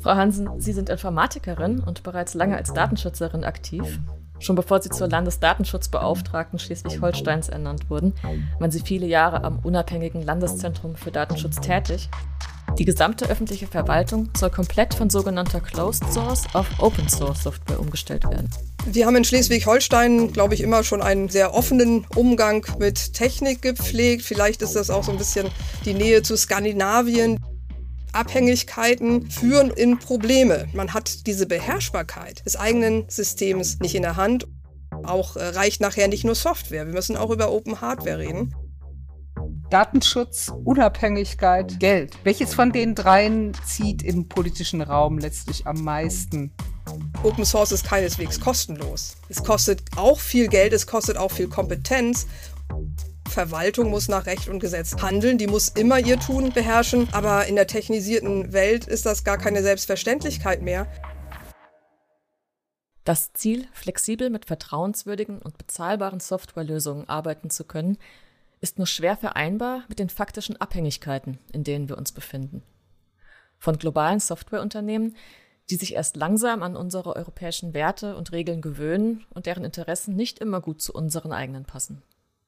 Frau Hansen, Sie sind Informatikerin und bereits lange als Datenschützerin aktiv. Schon bevor Sie zur Landesdatenschutzbeauftragten Schleswig-Holsteins ernannt wurden, waren Sie viele Jahre am unabhängigen Landeszentrum für Datenschutz tätig. Die gesamte öffentliche Verwaltung soll komplett von sogenannter Closed Source auf Open Source Software umgestellt werden. Wir haben in Schleswig-Holstein, glaube ich, immer schon einen sehr offenen Umgang mit Technik gepflegt. Vielleicht ist das auch so ein bisschen die Nähe zu Skandinavien. Abhängigkeiten führen in Probleme. Man hat diese Beherrschbarkeit des eigenen Systems nicht in der Hand. Auch äh, reicht nachher nicht nur Software. Wir müssen auch über Open Hardware reden. Datenschutz, Unabhängigkeit, Geld. Welches von den dreien zieht im politischen Raum letztlich am meisten? Open Source ist keineswegs kostenlos. Es kostet auch viel Geld, es kostet auch viel Kompetenz Verwaltung muss nach Recht und Gesetz handeln, die muss immer ihr Tun beherrschen, aber in der technisierten Welt ist das gar keine Selbstverständlichkeit mehr. Das Ziel, flexibel mit vertrauenswürdigen und bezahlbaren Softwarelösungen arbeiten zu können, ist nur schwer vereinbar mit den faktischen Abhängigkeiten, in denen wir uns befinden. Von globalen Softwareunternehmen, die sich erst langsam an unsere europäischen Werte und Regeln gewöhnen und deren Interessen nicht immer gut zu unseren eigenen passen.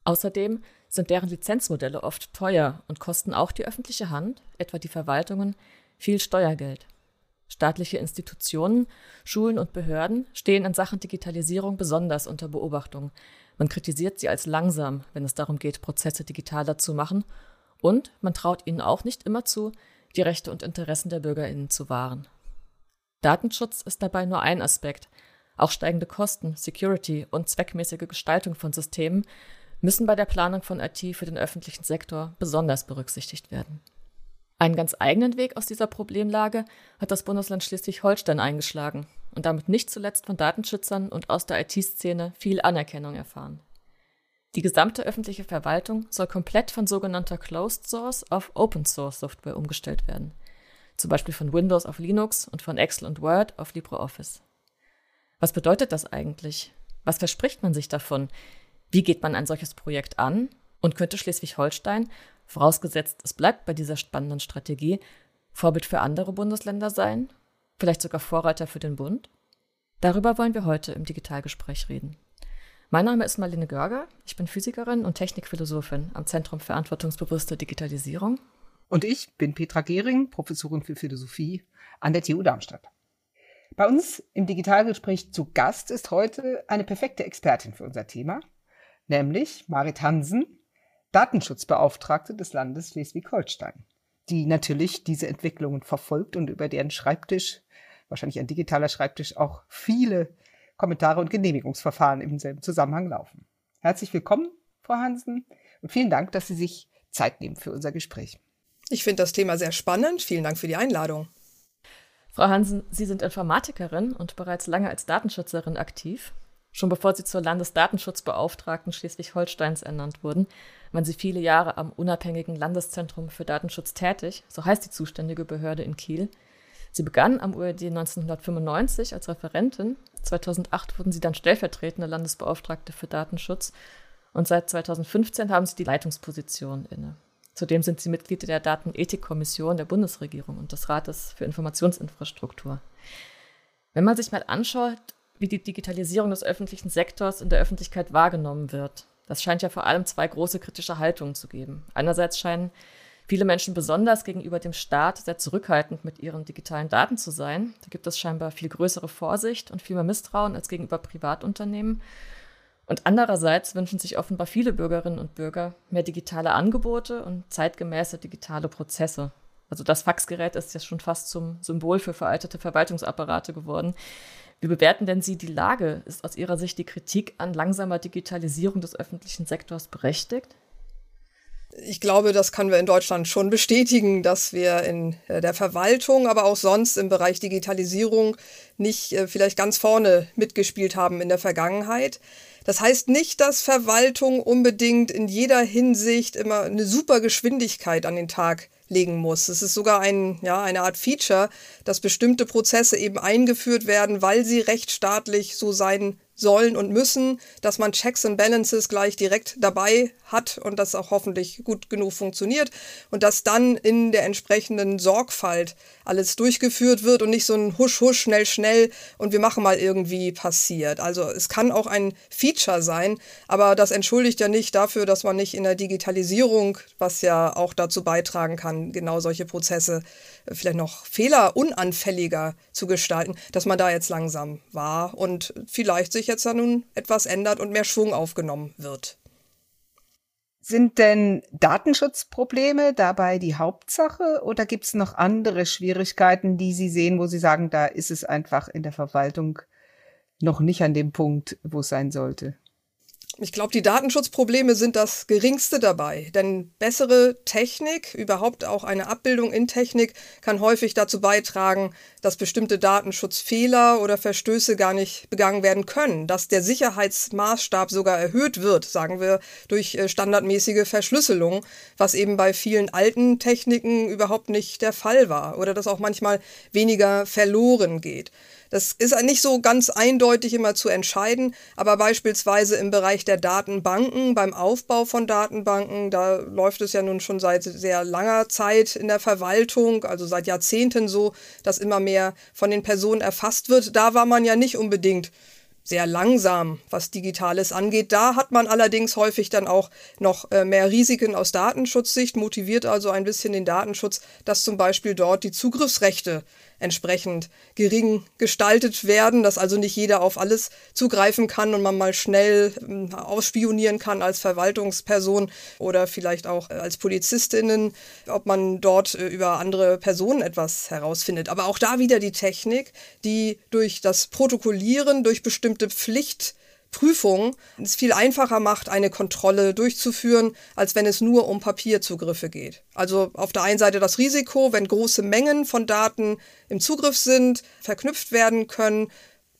Außerdem sind deren Lizenzmodelle oft teuer und kosten auch die öffentliche Hand, etwa die Verwaltungen, viel Steuergeld. Staatliche Institutionen, Schulen und Behörden stehen in Sachen Digitalisierung besonders unter Beobachtung. Man kritisiert sie als langsam, wenn es darum geht, Prozesse digitaler zu machen, und man traut ihnen auch nicht immer zu, die Rechte und Interessen der Bürgerinnen zu wahren. Datenschutz ist dabei nur ein Aspekt. Auch steigende Kosten, Security und zweckmäßige Gestaltung von Systemen müssen bei der Planung von IT für den öffentlichen Sektor besonders berücksichtigt werden. Einen ganz eigenen Weg aus dieser Problemlage hat das Bundesland Schleswig-Holstein eingeschlagen und damit nicht zuletzt von Datenschützern und aus der IT-Szene viel Anerkennung erfahren. Die gesamte öffentliche Verwaltung soll komplett von sogenannter Closed Source auf Open Source Software umgestellt werden. Zum Beispiel von Windows auf Linux und von Excel und Word auf LibreOffice. Was bedeutet das eigentlich? Was verspricht man sich davon? Wie geht man ein solches Projekt an? Und könnte Schleswig-Holstein, vorausgesetzt es bleibt bei dieser spannenden Strategie, Vorbild für andere Bundesländer sein? Vielleicht sogar Vorreiter für den Bund? Darüber wollen wir heute im Digitalgespräch reden. Mein Name ist Marlene Görger, ich bin Physikerin und Technikphilosophin am Zentrum Verantwortungsbewusste Digitalisierung. Und ich bin Petra Gehring, Professorin für Philosophie an der TU Darmstadt. Bei uns im Digitalgespräch zu Gast ist heute eine perfekte Expertin für unser Thema, nämlich Marit Hansen, Datenschutzbeauftragte des Landes Schleswig-Holstein, die natürlich diese Entwicklungen verfolgt und über deren Schreibtisch, wahrscheinlich ein digitaler Schreibtisch, auch viele Kommentare und Genehmigungsverfahren im selben Zusammenhang laufen. Herzlich willkommen, Frau Hansen, und vielen Dank, dass Sie sich Zeit nehmen für unser Gespräch. Ich finde das Thema sehr spannend. Vielen Dank für die Einladung. Frau Hansen, Sie sind Informatikerin und bereits lange als Datenschützerin aktiv. Schon bevor sie zur Landesdatenschutzbeauftragten Schleswig-Holsteins ernannt wurden, waren sie viele Jahre am unabhängigen Landeszentrum für Datenschutz tätig, so heißt die zuständige Behörde in Kiel. Sie begann am URD 1995 als Referentin. 2008 wurden sie dann stellvertretende Landesbeauftragte für Datenschutz und seit 2015 haben sie die Leitungsposition inne. Zudem sind sie Mitglied der Datenethikkommission der Bundesregierung und des Rates für Informationsinfrastruktur. Wenn man sich mal anschaut, wie die Digitalisierung des öffentlichen Sektors in der Öffentlichkeit wahrgenommen wird. Das scheint ja vor allem zwei große kritische Haltungen zu geben. Einerseits scheinen viele Menschen besonders gegenüber dem Staat sehr zurückhaltend mit ihren digitalen Daten zu sein. Da gibt es scheinbar viel größere Vorsicht und viel mehr Misstrauen als gegenüber Privatunternehmen. Und andererseits wünschen sich offenbar viele Bürgerinnen und Bürger mehr digitale Angebote und zeitgemäße digitale Prozesse. Also das Faxgerät ist ja schon fast zum Symbol für veraltete Verwaltungsapparate geworden. Wie bewerten denn Sie die Lage? Ist aus Ihrer Sicht die Kritik an langsamer Digitalisierung des öffentlichen Sektors berechtigt? Ich glaube, das können wir in Deutschland schon bestätigen, dass wir in äh, der Verwaltung, aber auch sonst im Bereich Digitalisierung nicht äh, vielleicht ganz vorne mitgespielt haben in der Vergangenheit. Das heißt nicht, dass Verwaltung unbedingt in jeder Hinsicht immer eine super Geschwindigkeit an den Tag legen muss. Es ist sogar ein, ja, eine Art Feature, dass bestimmte Prozesse eben eingeführt werden, weil sie rechtsstaatlich so sein sollen und müssen, dass man Checks and Balances gleich direkt dabei hat und das auch hoffentlich gut genug funktioniert und dass dann in der entsprechenden Sorgfalt alles durchgeführt wird und nicht so ein Husch, Husch, schnell, schnell und wir machen mal irgendwie passiert. Also es kann auch ein Feature sein, aber das entschuldigt ja nicht dafür, dass man nicht in der Digitalisierung, was ja auch dazu beitragen kann, genau solche Prozesse vielleicht noch fehlerunanfälliger zu gestalten, dass man da jetzt langsam war und vielleicht sich jetzt da nun etwas ändert und mehr Schwung aufgenommen wird. Sind denn Datenschutzprobleme dabei die Hauptsache oder gibt es noch andere Schwierigkeiten, die Sie sehen, wo Sie sagen, da ist es einfach in der Verwaltung noch nicht an dem Punkt, wo es sein sollte? Ich glaube, die Datenschutzprobleme sind das geringste dabei, denn bessere Technik, überhaupt auch eine Abbildung in Technik, kann häufig dazu beitragen, dass bestimmte Datenschutzfehler oder Verstöße gar nicht begangen werden können, dass der Sicherheitsmaßstab sogar erhöht wird, sagen wir, durch äh, standardmäßige Verschlüsselung, was eben bei vielen alten Techniken überhaupt nicht der Fall war oder dass auch manchmal weniger verloren geht. Das ist nicht so ganz eindeutig immer zu entscheiden, aber beispielsweise im Bereich der Datenbanken, beim Aufbau von Datenbanken, da läuft es ja nun schon seit sehr langer Zeit in der Verwaltung, also seit Jahrzehnten so, dass immer mehr von den Personen erfasst wird. Da war man ja nicht unbedingt sehr langsam, was Digitales angeht. Da hat man allerdings häufig dann auch noch äh, mehr Risiken aus Datenschutzsicht, motiviert also ein bisschen den Datenschutz, dass zum Beispiel dort die Zugriffsrechte entsprechend gering gestaltet werden, dass also nicht jeder auf alles zugreifen kann und man mal schnell äh, ausspionieren kann als Verwaltungsperson oder vielleicht auch äh, als Polizistinnen, ob man dort äh, über andere Personen etwas herausfindet. Aber auch da wieder die Technik, die durch das Protokollieren, durch bestimmte Pflicht Prüfung es viel einfacher macht, eine Kontrolle durchzuführen, als wenn es nur um Papierzugriffe geht. Also auf der einen Seite das Risiko, wenn große Mengen von Daten im Zugriff sind, verknüpft werden können,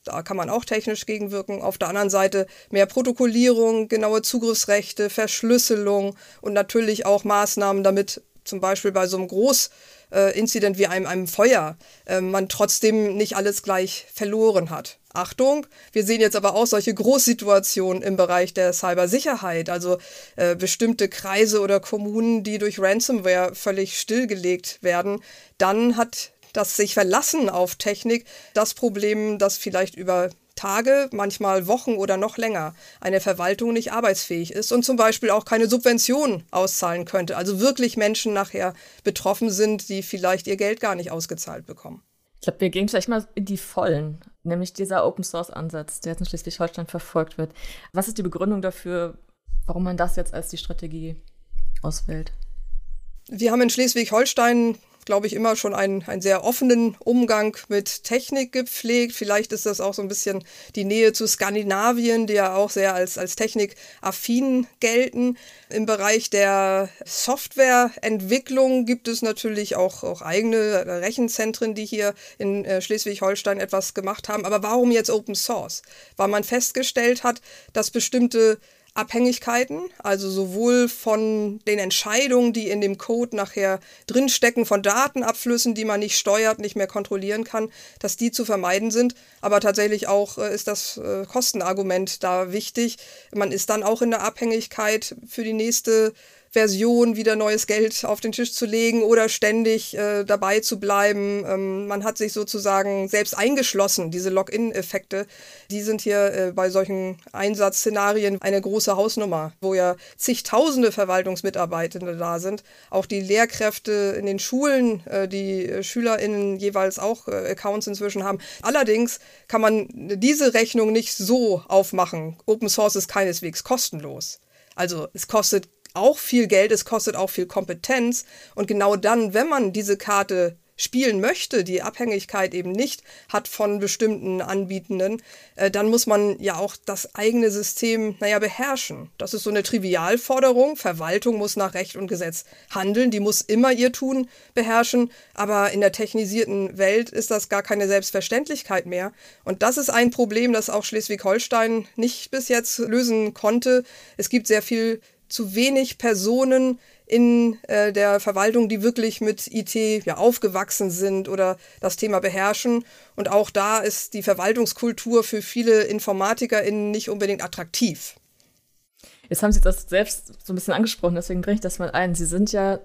da kann man auch technisch gegenwirken. Auf der anderen Seite mehr Protokollierung, genaue Zugriffsrechte, Verschlüsselung und natürlich auch Maßnahmen, damit zum Beispiel bei so einem Großinzident wie einem, einem Feuer äh, man trotzdem nicht alles gleich verloren hat. Achtung, wir sehen jetzt aber auch solche Großsituationen im Bereich der Cybersicherheit, also äh, bestimmte Kreise oder Kommunen, die durch Ransomware völlig stillgelegt werden. Dann hat das sich verlassen auf Technik das Problem, dass vielleicht über Tage, manchmal Wochen oder noch länger eine Verwaltung nicht arbeitsfähig ist und zum Beispiel auch keine Subvention auszahlen könnte. Also wirklich Menschen nachher betroffen sind, die vielleicht ihr Geld gar nicht ausgezahlt bekommen. Ich glaube, wir gehen vielleicht mal in die Vollen, nämlich dieser Open Source Ansatz, der jetzt in Schleswig-Holstein verfolgt wird. Was ist die Begründung dafür, warum man das jetzt als die Strategie auswählt? Wir haben in Schleswig-Holstein glaube ich, immer schon einen, einen sehr offenen Umgang mit Technik gepflegt. Vielleicht ist das auch so ein bisschen die Nähe zu Skandinavien, die ja auch sehr als, als technikaffin gelten. Im Bereich der Softwareentwicklung gibt es natürlich auch, auch eigene Rechenzentren, die hier in äh, Schleswig-Holstein etwas gemacht haben. Aber warum jetzt Open Source? Weil man festgestellt hat, dass bestimmte Abhängigkeiten, also sowohl von den Entscheidungen, die in dem Code nachher drinstecken, von Datenabflüssen, die man nicht steuert, nicht mehr kontrollieren kann, dass die zu vermeiden sind. Aber tatsächlich auch äh, ist das äh, Kostenargument da wichtig. Man ist dann auch in der Abhängigkeit für die nächste Version wieder neues Geld auf den Tisch zu legen oder ständig äh, dabei zu bleiben. Ähm, man hat sich sozusagen selbst eingeschlossen. Diese Login-Effekte, die sind hier äh, bei solchen Einsatzszenarien eine große Hausnummer, wo ja zigtausende Verwaltungsmitarbeitende da sind. Auch die Lehrkräfte in den Schulen, äh, die SchülerInnen jeweils auch äh, Accounts inzwischen haben. Allerdings kann man diese Rechnung nicht so aufmachen. Open Source ist keineswegs kostenlos. Also es kostet auch viel Geld, es kostet auch viel Kompetenz. Und genau dann, wenn man diese Karte spielen möchte, die Abhängigkeit eben nicht hat von bestimmten Anbietenden, äh, dann muss man ja auch das eigene System, naja, beherrschen. Das ist so eine Trivialforderung. Verwaltung muss nach Recht und Gesetz handeln, die muss immer ihr Tun beherrschen, aber in der technisierten Welt ist das gar keine Selbstverständlichkeit mehr. Und das ist ein Problem, das auch Schleswig-Holstein nicht bis jetzt lösen konnte. Es gibt sehr viel zu wenig Personen in äh, der Verwaltung, die wirklich mit IT ja aufgewachsen sind oder das Thema beherrschen. Und auch da ist die Verwaltungskultur für viele InformatikerInnen nicht unbedingt attraktiv. Jetzt haben Sie das selbst so ein bisschen angesprochen, deswegen bringe ich das mal ein. Sie sind ja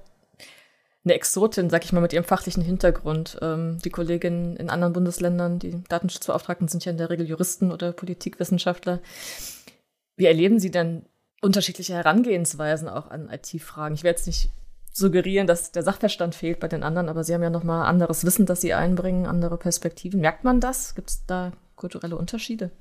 eine Exotin, sag ich mal, mit ihrem fachlichen Hintergrund. Ähm, die Kolleginnen in anderen Bundesländern, die Datenschutzbeauftragten, sind ja in der Regel Juristen oder Politikwissenschaftler. Wie erleben Sie denn unterschiedliche Herangehensweisen auch an IT-Fragen? Ich werde jetzt nicht suggerieren, dass der Sachverstand fehlt bei den anderen, aber Sie haben ja noch mal anderes Wissen, das Sie einbringen, andere Perspektiven. Merkt man das? Gibt es da kulturelle Unterschiede?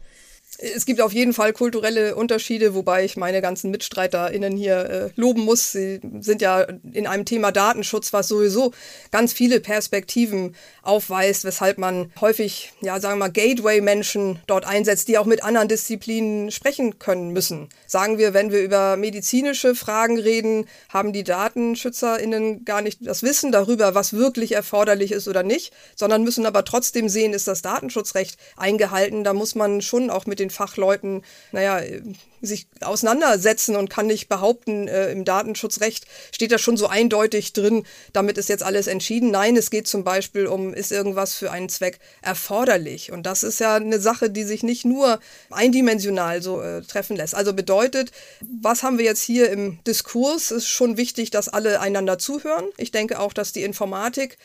Es gibt auf jeden Fall kulturelle Unterschiede, wobei ich meine ganzen MitstreiterInnen hier äh, loben muss. Sie sind ja in einem Thema Datenschutz, was sowieso ganz viele Perspektiven aufweist, weshalb man häufig, ja, sagen wir mal, Gateway-Menschen dort einsetzt, die auch mit anderen Disziplinen sprechen können müssen. Sagen wir, wenn wir über medizinische Fragen reden, haben die DatenschützerInnen gar nicht das Wissen darüber, was wirklich erforderlich ist oder nicht, sondern müssen aber trotzdem sehen, ist das Datenschutzrecht eingehalten. Da muss man schon auch mit den Fachleuten, naja, sich auseinandersetzen und kann nicht behaupten, äh, im Datenschutzrecht steht das schon so eindeutig drin, damit ist jetzt alles entschieden. Nein, es geht zum Beispiel um, ist irgendwas für einen Zweck erforderlich. Und das ist ja eine Sache, die sich nicht nur eindimensional so äh, treffen lässt. Also bedeutet, was haben wir jetzt hier im Diskurs? Es ist schon wichtig, dass alle einander zuhören. Ich denke auch, dass die Informatik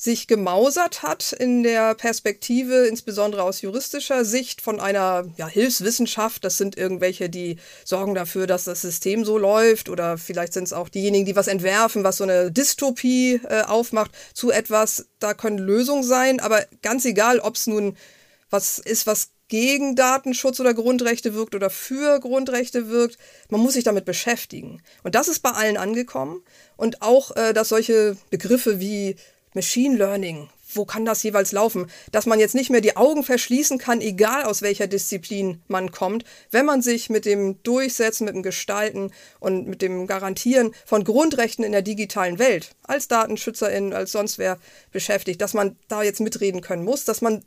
sich gemausert hat in der Perspektive, insbesondere aus juristischer Sicht, von einer ja, Hilfswissenschaft. Das sind irgendwelche, die sorgen dafür, dass das System so läuft oder vielleicht sind es auch diejenigen, die was entwerfen, was so eine Dystopie äh, aufmacht, zu etwas, da können Lösungen sein, aber ganz egal, ob es nun was ist, was gegen Datenschutz oder Grundrechte wirkt oder für Grundrechte wirkt. Man muss sich damit beschäftigen. Und das ist bei allen angekommen. Und auch, äh, dass solche Begriffe wie Machine Learning, wo kann das jeweils laufen? Dass man jetzt nicht mehr die Augen verschließen kann, egal aus welcher Disziplin man kommt, wenn man sich mit dem Durchsetzen, mit dem Gestalten und mit dem Garantieren von Grundrechten in der digitalen Welt als Datenschützerin, als sonst wer beschäftigt, dass man da jetzt mitreden können muss, dass man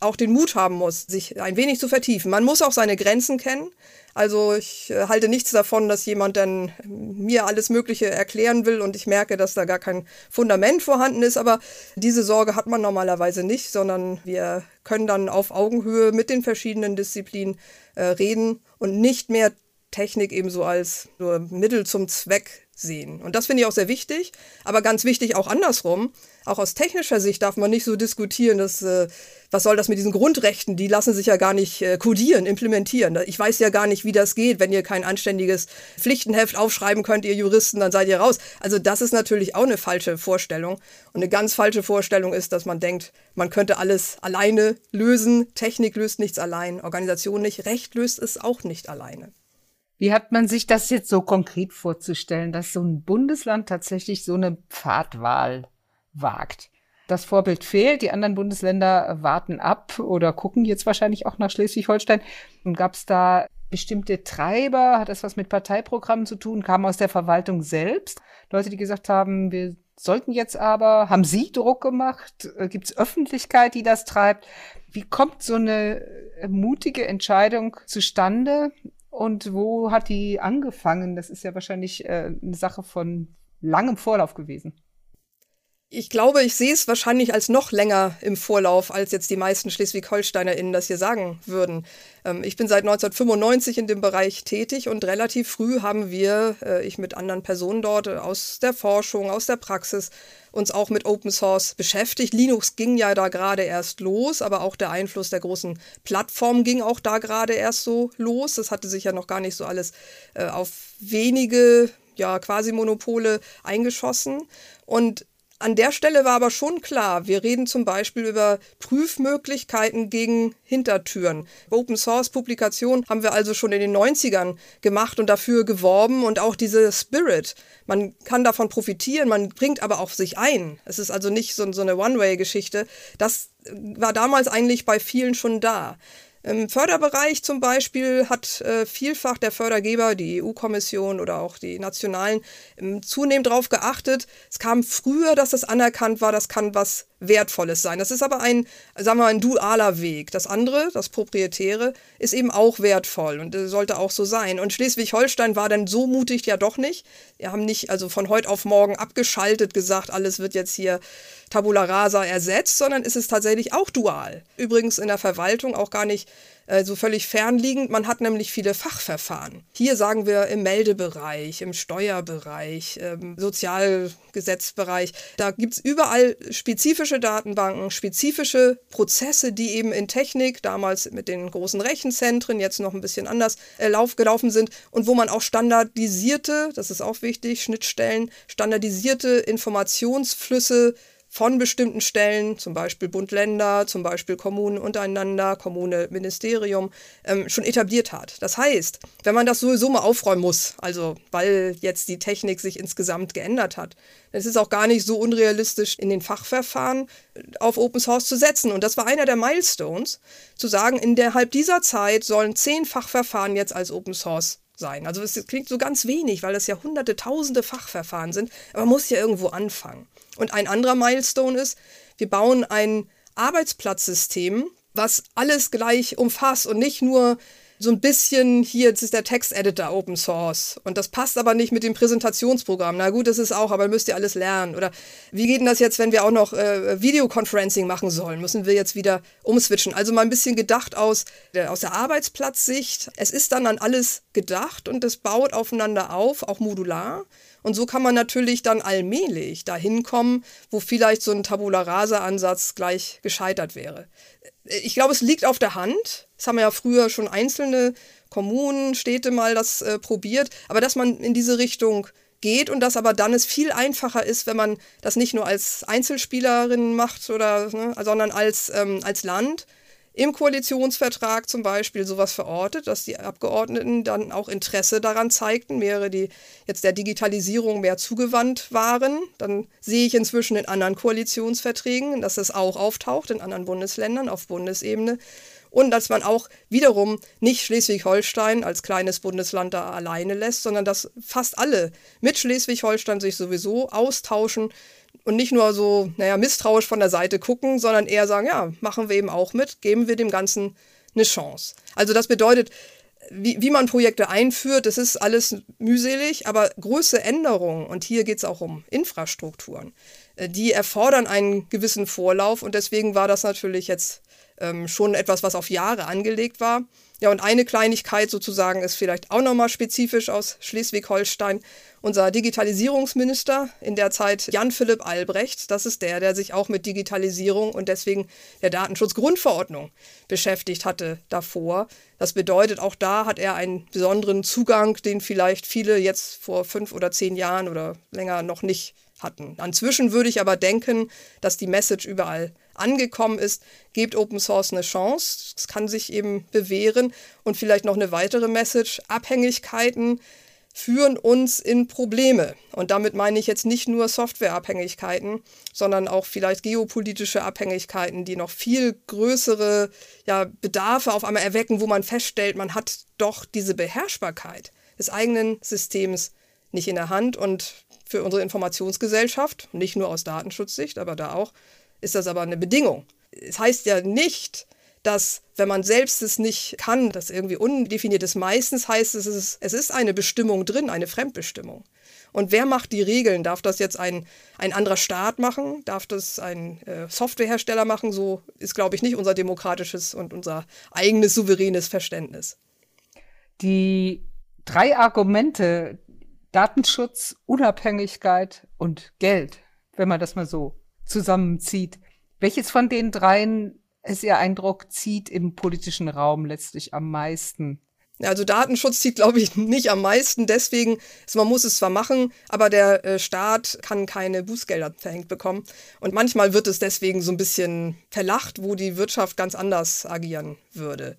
auch den Mut haben muss, sich ein wenig zu vertiefen. Man muss auch seine Grenzen kennen. Also ich äh, halte nichts davon, dass jemand dann mir alles Mögliche erklären will und ich merke, dass da gar kein Fundament vorhanden ist. Aber diese Sorge hat man normalerweise nicht, sondern wir können dann auf Augenhöhe mit den verschiedenen Disziplinen äh, reden und nicht mehr Technik ebenso als nur Mittel zum Zweck sehen. Und das finde ich auch sehr wichtig, aber ganz wichtig auch andersrum. Auch aus technischer Sicht darf man nicht so diskutieren, dass, äh, was soll das mit diesen Grundrechten? Die lassen sich ja gar nicht äh, kodieren, implementieren. Ich weiß ja gar nicht, wie das geht. Wenn ihr kein anständiges Pflichtenheft aufschreiben könnt, ihr Juristen, dann seid ihr raus. Also das ist natürlich auch eine falsche Vorstellung. Und eine ganz falsche Vorstellung ist, dass man denkt, man könnte alles alleine lösen. Technik löst nichts allein, Organisation nicht, Recht löst es auch nicht alleine. Wie hat man sich das jetzt so konkret vorzustellen, dass so ein Bundesland tatsächlich so eine Pfadwahl wagt? Das Vorbild fehlt, die anderen Bundesländer warten ab oder gucken jetzt wahrscheinlich auch nach Schleswig-Holstein. Gab es da bestimmte Treiber? Hat das was mit Parteiprogrammen zu tun? Kam aus der Verwaltung selbst? Leute, die gesagt haben, wir sollten jetzt aber, haben Sie Druck gemacht? Gibt es Öffentlichkeit, die das treibt? Wie kommt so eine mutige Entscheidung zustande? Und wo hat die angefangen? Das ist ja wahrscheinlich äh, eine Sache von langem Vorlauf gewesen. Ich glaube, ich sehe es wahrscheinlich als noch länger im Vorlauf, als jetzt die meisten Schleswig-HolsteinerInnen das hier sagen würden. Ähm, ich bin seit 1995 in dem Bereich tätig und relativ früh haben wir, äh, ich mit anderen Personen dort äh, aus der Forschung, aus der Praxis, uns auch mit Open Source beschäftigt. Linux ging ja da gerade erst los, aber auch der Einfluss der großen Plattformen ging auch da gerade erst so los. Das hatte sich ja noch gar nicht so alles äh, auf wenige ja, quasi Monopole eingeschossen. Und an der Stelle war aber schon klar, wir reden zum Beispiel über Prüfmöglichkeiten gegen Hintertüren. Open Source Publikation haben wir also schon in den 90ern gemacht und dafür geworben und auch diese Spirit. Man kann davon profitieren, man bringt aber auch sich ein. Es ist also nicht so, so eine One-Way-Geschichte. Das war damals eigentlich bei vielen schon da. Im Förderbereich zum Beispiel hat äh, vielfach der Fördergeber, die EU-Kommission oder auch die nationalen, ähm, zunehmend darauf geachtet. Es kam früher, dass das anerkannt war, das kann was Wertvolles sein. Das ist aber ein, sagen wir, ein dualer Weg. Das andere, das Proprietäre, ist eben auch wertvoll und sollte auch so sein. Und Schleswig-Holstein war dann so mutig ja doch nicht. Wir haben nicht also von heute auf morgen abgeschaltet gesagt, alles wird jetzt hier Tabula rasa ersetzt, sondern ist es tatsächlich auch dual. Übrigens in der Verwaltung auch gar nicht äh, so völlig fernliegend. Man hat nämlich viele Fachverfahren. Hier sagen wir im Meldebereich, im Steuerbereich, im Sozialgesetzbereich. Da gibt es überall spezifische Datenbanken, spezifische Prozesse, die eben in Technik, damals mit den großen Rechenzentren, jetzt noch ein bisschen anders äh, lauf, gelaufen sind und wo man auch standardisierte, das ist auch wichtig, Schnittstellen, standardisierte Informationsflüsse von bestimmten Stellen, zum Beispiel Bund-Länder, zum Beispiel Kommunen untereinander, Kommune, Ministerium, ähm, schon etabliert hat. Das heißt, wenn man das sowieso mal aufräumen muss, also weil jetzt die Technik sich insgesamt geändert hat, dann ist es auch gar nicht so unrealistisch, in den Fachverfahren äh, auf Open Source zu setzen. Und das war einer der Milestones, zu sagen, innerhalb dieser Zeit sollen zehn Fachverfahren jetzt als Open Source sein. Also es klingt so ganz wenig, weil das ja hunderte, tausende Fachverfahren sind, aber man muss ja irgendwo anfangen. Und ein anderer Milestone ist, wir bauen ein Arbeitsplatzsystem, was alles gleich umfasst und nicht nur so ein bisschen, hier, jetzt ist der Texteditor Open Source und das passt aber nicht mit dem Präsentationsprogramm. Na gut, das ist auch, aber müsst ihr alles lernen. Oder wie geht denn das jetzt, wenn wir auch noch äh, Videoconferencing machen sollen? Müssen wir jetzt wieder umswitchen? Also mal ein bisschen gedacht aus, der, aus der Arbeitsplatzsicht. Es ist dann an alles gedacht und es baut aufeinander auf, auch modular. Und so kann man natürlich dann allmählich dahin kommen, wo vielleicht so ein Tabula Rasa-Ansatz gleich gescheitert wäre. Ich glaube, es liegt auf der Hand. Das haben ja früher schon einzelne Kommunen, Städte mal das äh, probiert. Aber dass man in diese Richtung geht und dass aber dann es viel einfacher ist, wenn man das nicht nur als Einzelspielerin macht oder, ne, sondern als, ähm, als Land im Koalitionsvertrag zum Beispiel sowas verortet, dass die Abgeordneten dann auch Interesse daran zeigten, mehrere, die jetzt der Digitalisierung mehr zugewandt waren. Dann sehe ich inzwischen in anderen Koalitionsverträgen, dass das auch auftaucht in anderen Bundesländern auf Bundesebene. Und dass man auch wiederum nicht Schleswig-Holstein als kleines Bundesland da alleine lässt, sondern dass fast alle mit Schleswig-Holstein sich sowieso austauschen und nicht nur so, naja, misstrauisch von der Seite gucken, sondern eher sagen, ja, machen wir eben auch mit, geben wir dem Ganzen eine Chance. Also das bedeutet, wie, wie man Projekte einführt, das ist alles mühselig, aber große Änderungen, und hier geht es auch um Infrastrukturen, äh, die erfordern einen gewissen Vorlauf und deswegen war das natürlich jetzt ähm, schon etwas, was auf Jahre angelegt war. Ja, und eine Kleinigkeit sozusagen ist vielleicht auch nochmal spezifisch aus Schleswig-Holstein. Unser Digitalisierungsminister in der Zeit Jan-Philipp Albrecht, das ist der, der sich auch mit Digitalisierung und deswegen der Datenschutzgrundverordnung beschäftigt hatte davor. Das bedeutet, auch da hat er einen besonderen Zugang, den vielleicht viele jetzt vor fünf oder zehn Jahren oder länger noch nicht hatten. Inzwischen würde ich aber denken, dass die Message überall angekommen ist, gebt Open Source eine Chance. Es kann sich eben bewähren. Und vielleicht noch eine weitere Message. Abhängigkeiten führen uns in Probleme. Und damit meine ich jetzt nicht nur Softwareabhängigkeiten, sondern auch vielleicht geopolitische Abhängigkeiten, die noch viel größere ja, Bedarfe auf einmal erwecken, wo man feststellt, man hat doch diese Beherrschbarkeit des eigenen Systems nicht in der Hand. Und für unsere Informationsgesellschaft, nicht nur aus Datenschutzsicht, aber da auch, ist das aber eine Bedingung. Es heißt ja nicht, dass wenn man selbst es nicht kann, das irgendwie undefiniert ist. Meistens heißt es, es ist, eine Bestimmung drin, eine Fremdbestimmung. Und wer macht die Regeln? Darf das jetzt ein, ein anderer Staat machen? Darf das ein äh, Softwarehersteller machen? So ist, glaube ich, nicht unser demokratisches und unser eigenes souveränes Verständnis. Die drei Argumente Datenschutz, Unabhängigkeit und Geld, wenn man das mal so zusammenzieht. Welches von den dreien ist Ihr Eindruck, zieht im politischen Raum letztlich am meisten? Also Datenschutz zieht, glaube ich, nicht am meisten. Deswegen, also man muss es zwar machen, aber der äh, Staat kann keine Bußgelder verhängt bekommen. Und manchmal wird es deswegen so ein bisschen verlacht, wo die Wirtschaft ganz anders agieren würde.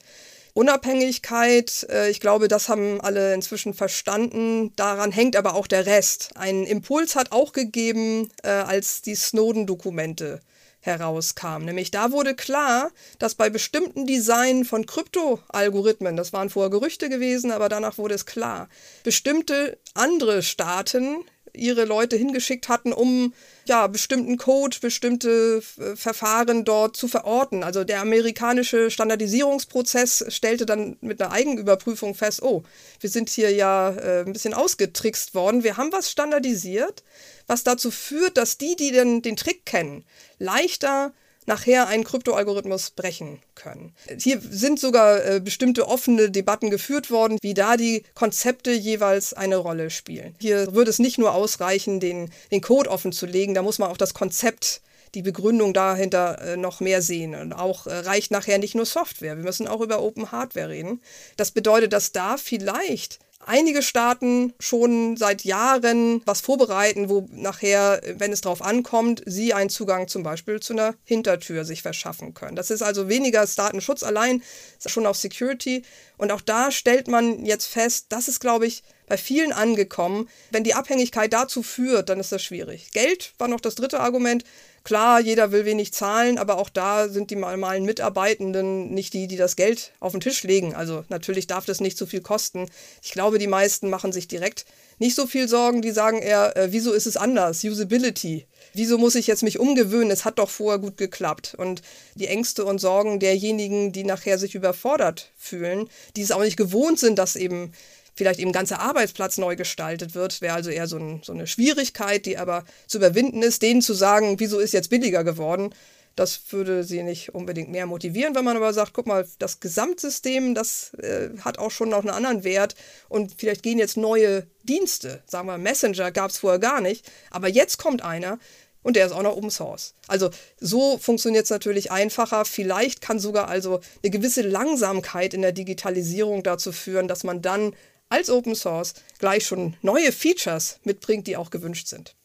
Unabhängigkeit, äh, ich glaube, das haben alle inzwischen verstanden. Daran hängt aber auch der Rest. Ein Impuls hat auch gegeben, äh, als die Snowden-Dokumente herauskamen. Nämlich da wurde klar, dass bei bestimmten Design von Kryptoalgorithmen, das waren vorher Gerüchte gewesen, aber danach wurde es klar, bestimmte andere Staaten ihre Leute hingeschickt hatten, um ja bestimmten Code, bestimmte äh, Verfahren dort zu verorten. Also der amerikanische Standardisierungsprozess stellte dann mit einer Eigenüberprüfung fest, oh, wir sind hier ja äh, ein bisschen ausgetrickst worden. Wir haben was standardisiert, was dazu führt, dass die, die denn den Trick kennen, leichter nachher einen Kryptoalgorithmus brechen können. Hier sind sogar äh, bestimmte offene Debatten geführt worden, wie da die Konzepte jeweils eine Rolle spielen. Hier würde es nicht nur ausreichen, den, den Code offen zu legen, da muss man auch das Konzept die Begründung dahinter äh, noch mehr sehen. Und auch äh, reicht nachher nicht nur Software. Wir müssen auch über Open Hardware reden. Das bedeutet, dass da vielleicht einige Staaten schon seit Jahren was vorbereiten, wo nachher, wenn es darauf ankommt, sie einen Zugang zum Beispiel zu einer Hintertür sich verschaffen können. Das ist also weniger Datenschutz allein, schon auch Security. Und auch da stellt man jetzt fest, das ist, glaube ich, bei vielen angekommen. Wenn die Abhängigkeit dazu führt, dann ist das schwierig. Geld war noch das dritte Argument. Klar, jeder will wenig zahlen, aber auch da sind die normalen Mitarbeitenden nicht die, die das Geld auf den Tisch legen. Also natürlich darf das nicht zu viel kosten. Ich glaube, die meisten machen sich direkt nicht so viel Sorgen. Die sagen eher, äh, wieso ist es anders? Usability. Wieso muss ich jetzt mich umgewöhnen? Es hat doch vorher gut geklappt. Und die Ängste und Sorgen derjenigen, die nachher sich überfordert fühlen, die es auch nicht gewohnt sind, dass eben vielleicht eben ganzer Arbeitsplatz neu gestaltet wird, wäre also eher so, ein, so, eine Schwierigkeit, die aber zu überwinden ist, denen zu sagen, wieso ist jetzt billiger geworden. Das würde sie nicht unbedingt mehr motivieren, wenn man aber sagt, guck mal, das Gesamtsystem, das äh, hat auch schon noch einen anderen Wert und vielleicht gehen jetzt neue Dienste, sagen wir Messenger gab es vorher gar nicht, aber jetzt kommt einer, und der ist auch noch Open Source. Also so funktioniert es natürlich einfacher. Vielleicht kann sogar also eine gewisse Langsamkeit in der Digitalisierung dazu führen, dass man dann als Open Source gleich schon neue Features mitbringt, die auch gewünscht sind.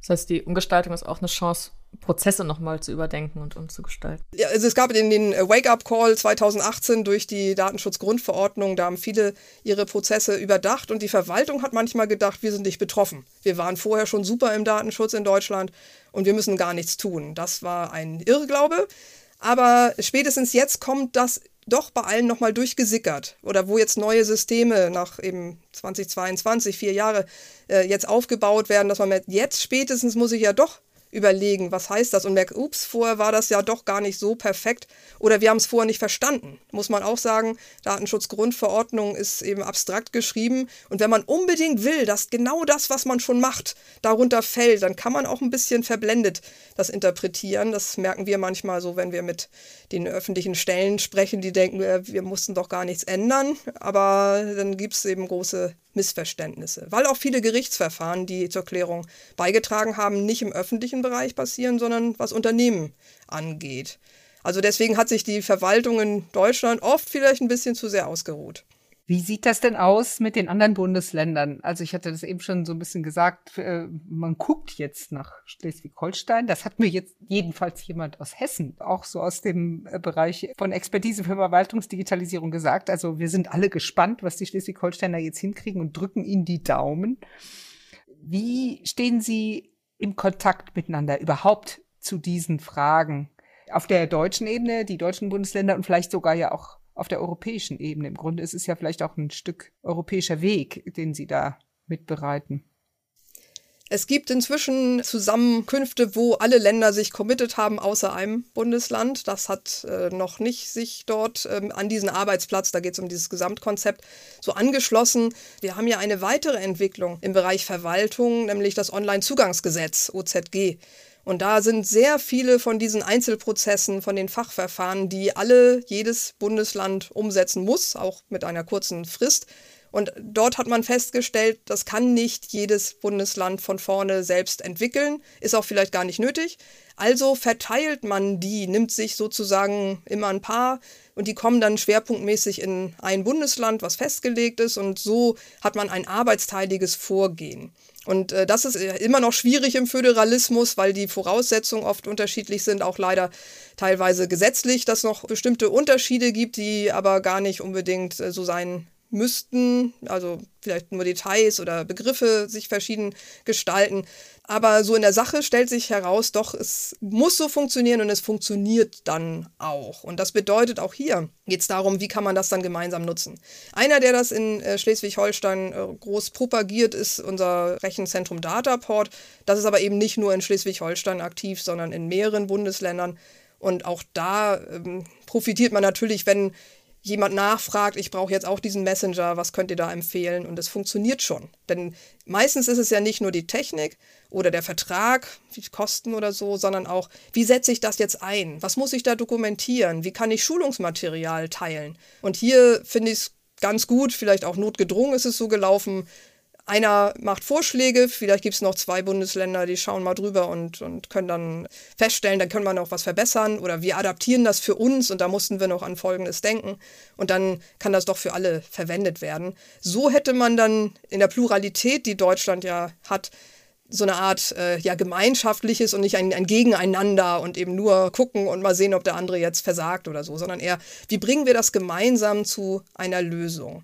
Das heißt, die Umgestaltung ist auch eine Chance, Prozesse nochmal zu überdenken und umzugestalten. Ja, also es gab den, den Wake-up-Call 2018 durch die Datenschutzgrundverordnung, da haben viele ihre Prozesse überdacht und die Verwaltung hat manchmal gedacht, wir sind nicht betroffen. Wir waren vorher schon super im Datenschutz in Deutschland und wir müssen gar nichts tun. Das war ein Irrglaube. Aber spätestens jetzt kommt das doch bei allen nochmal durchgesickert. Oder wo jetzt neue Systeme nach eben 2022, vier Jahre äh, jetzt aufgebaut werden, dass man merkt, jetzt spätestens muss ich ja doch überlegen, was heißt das und merkt, ups, vorher war das ja doch gar nicht so perfekt oder wir haben es vorher nicht verstanden. Muss man auch sagen, Datenschutzgrundverordnung ist eben abstrakt geschrieben und wenn man unbedingt will, dass genau das, was man schon macht, darunter fällt, dann kann man auch ein bisschen verblendet das interpretieren. Das merken wir manchmal so, wenn wir mit den öffentlichen Stellen sprechen, die denken, äh, wir mussten doch gar nichts ändern, aber dann gibt es eben große Missverständnisse, weil auch viele Gerichtsverfahren, die zur Klärung beigetragen haben, nicht im öffentlichen Bereich passieren, sondern was Unternehmen angeht. Also deswegen hat sich die Verwaltung in Deutschland oft vielleicht ein bisschen zu sehr ausgeruht. Wie sieht das denn aus mit den anderen Bundesländern? Also ich hatte das eben schon so ein bisschen gesagt, äh, man guckt jetzt nach Schleswig-Holstein. Das hat mir jetzt jedenfalls jemand aus Hessen, auch so aus dem äh, Bereich von Expertise für Verwaltungsdigitalisierung gesagt. Also wir sind alle gespannt, was die Schleswig-Holsteiner jetzt hinkriegen und drücken ihnen die Daumen. Wie stehen Sie im Kontakt miteinander überhaupt zu diesen Fragen? Auf der deutschen Ebene, die deutschen Bundesländer und vielleicht sogar ja auch auf der europäischen Ebene. Im Grunde ist es ja vielleicht auch ein Stück europäischer Weg, den Sie da mitbereiten. Es gibt inzwischen Zusammenkünfte, wo alle Länder sich committed haben, außer einem Bundesland. Das hat äh, noch nicht sich dort ähm, an diesen Arbeitsplatz, da geht es um dieses Gesamtkonzept, so angeschlossen. Wir haben ja eine weitere Entwicklung im Bereich Verwaltung, nämlich das Onlinezugangsgesetz, OZG. Und da sind sehr viele von diesen Einzelprozessen, von den Fachverfahren, die alle jedes Bundesland umsetzen muss, auch mit einer kurzen Frist. Und dort hat man festgestellt, das kann nicht jedes Bundesland von vorne selbst entwickeln, ist auch vielleicht gar nicht nötig. Also verteilt man die, nimmt sich sozusagen immer ein paar und die kommen dann schwerpunktmäßig in ein Bundesland, was festgelegt ist und so hat man ein arbeitsteiliges Vorgehen. Und äh, das ist äh, immer noch schwierig im Föderalismus, weil die Voraussetzungen oft unterschiedlich sind, auch leider teilweise gesetzlich, dass noch bestimmte Unterschiede gibt, die aber gar nicht unbedingt äh, so sein müssten, also vielleicht nur Details oder Begriffe sich verschieden gestalten. Aber so in der Sache stellt sich heraus, doch, es muss so funktionieren und es funktioniert dann auch. Und das bedeutet auch hier geht es darum, wie kann man das dann gemeinsam nutzen. Einer, der das in äh, Schleswig-Holstein äh, groß propagiert, ist unser Rechenzentrum Dataport. Das ist aber eben nicht nur in Schleswig-Holstein aktiv, sondern in mehreren Bundesländern. Und auch da ähm, profitiert man natürlich, wenn jemand nachfragt, ich brauche jetzt auch diesen Messenger, was könnt ihr da empfehlen? Und es funktioniert schon. Denn meistens ist es ja nicht nur die Technik oder der Vertrag, die Kosten oder so, sondern auch, wie setze ich das jetzt ein? Was muss ich da dokumentieren? Wie kann ich Schulungsmaterial teilen? Und hier finde ich es ganz gut, vielleicht auch notgedrungen ist es so gelaufen, einer macht Vorschläge, vielleicht gibt es noch zwei Bundesländer, die schauen mal drüber und, und können dann feststellen, dann können wir noch was verbessern oder wir adaptieren das für uns und da mussten wir noch an Folgendes denken und dann kann das doch für alle verwendet werden. So hätte man dann in der Pluralität, die Deutschland ja hat, so eine Art äh, ja gemeinschaftliches und nicht ein, ein Gegeneinander und eben nur gucken und mal sehen, ob der andere jetzt versagt oder so, sondern eher, wie bringen wir das gemeinsam zu einer Lösung?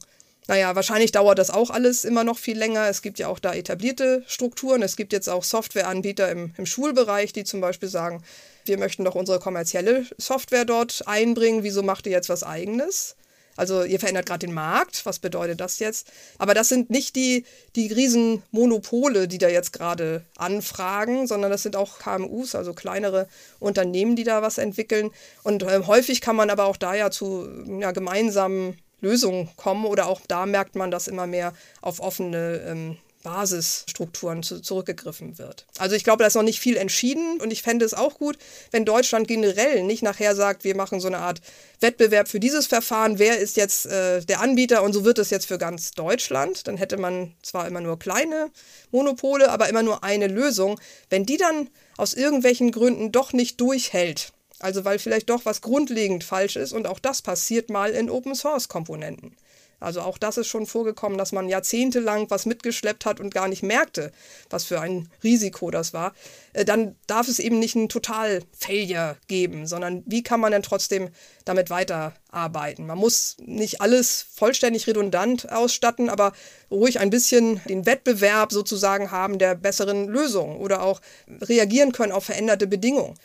Naja, wahrscheinlich dauert das auch alles immer noch viel länger. Es gibt ja auch da etablierte Strukturen. Es gibt jetzt auch Softwareanbieter im, im Schulbereich, die zum Beispiel sagen, wir möchten doch unsere kommerzielle Software dort einbringen. Wieso macht ihr jetzt was eigenes? Also ihr verändert gerade den Markt. Was bedeutet das jetzt? Aber das sind nicht die, die riesen Monopole, die da jetzt gerade anfragen, sondern das sind auch KMUs, also kleinere Unternehmen, die da was entwickeln. Und äh, häufig kann man aber auch da ja zu ja, gemeinsamen Lösungen kommen oder auch da merkt man, dass immer mehr auf offene ähm, Basisstrukturen zu, zurückgegriffen wird. Also ich glaube, da ist noch nicht viel entschieden und ich fände es auch gut, wenn Deutschland generell nicht nachher sagt, wir machen so eine Art Wettbewerb für dieses Verfahren, wer ist jetzt äh, der Anbieter und so wird es jetzt für ganz Deutschland. Dann hätte man zwar immer nur kleine Monopole, aber immer nur eine Lösung. Wenn die dann aus irgendwelchen Gründen doch nicht durchhält, also weil vielleicht doch was grundlegend falsch ist und auch das passiert mal in Open-Source-Komponenten. Also auch das ist schon vorgekommen, dass man jahrzehntelang was mitgeschleppt hat und gar nicht merkte, was für ein Risiko das war. Äh, dann darf es eben nicht einen Total-Failure geben, sondern wie kann man denn trotzdem damit weiterarbeiten? Man muss nicht alles vollständig redundant ausstatten, aber ruhig ein bisschen den Wettbewerb sozusagen haben der besseren Lösung oder auch reagieren können auf veränderte Bedingungen.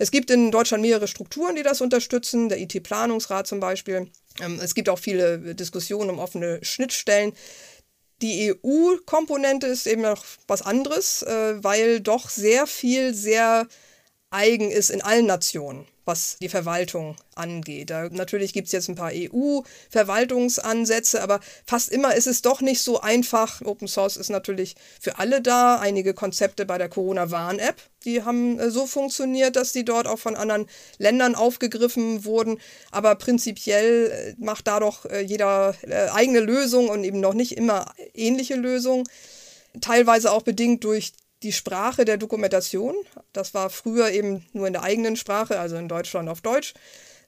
Es gibt in Deutschland mehrere Strukturen, die das unterstützen, der IT-Planungsrat zum Beispiel. Ähm, es gibt auch viele Diskussionen um offene Schnittstellen. Die EU-Komponente ist eben noch was anderes, äh, weil doch sehr viel sehr eigen ist in allen Nationen was die Verwaltung angeht. Da, natürlich gibt es jetzt ein paar EU-Verwaltungsansätze, aber fast immer ist es doch nicht so einfach. Open Source ist natürlich für alle da. Einige Konzepte bei der Corona-Warn-App, die haben äh, so funktioniert, dass die dort auch von anderen Ländern aufgegriffen wurden. Aber prinzipiell äh, macht da doch äh, jeder eigene Lösung und eben noch nicht immer ähnliche Lösungen. Teilweise auch bedingt durch die Sprache der Dokumentation. Das war früher eben nur in der eigenen Sprache, also in Deutschland auf Deutsch.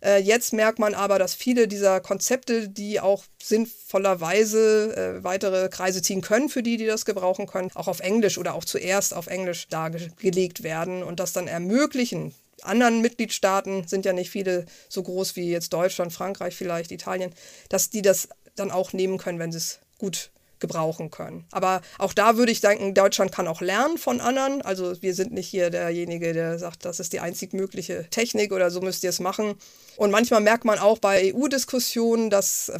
Äh, jetzt merkt man aber, dass viele dieser Konzepte, die auch sinnvollerweise äh, weitere Kreise ziehen können, für die, die das gebrauchen können, auch auf Englisch oder auch zuerst auf Englisch dargelegt werden und das dann ermöglichen. Anderen Mitgliedstaaten sind ja nicht viele so groß wie jetzt Deutschland, Frankreich vielleicht, Italien, dass die das dann auch nehmen können, wenn sie es gut gebrauchen können. Aber auch da würde ich denken, Deutschland kann auch lernen von anderen. Also wir sind nicht hier derjenige, der sagt, das ist die einzig mögliche Technik oder so müsst ihr es machen. Und manchmal merkt man auch bei EU-Diskussionen, dass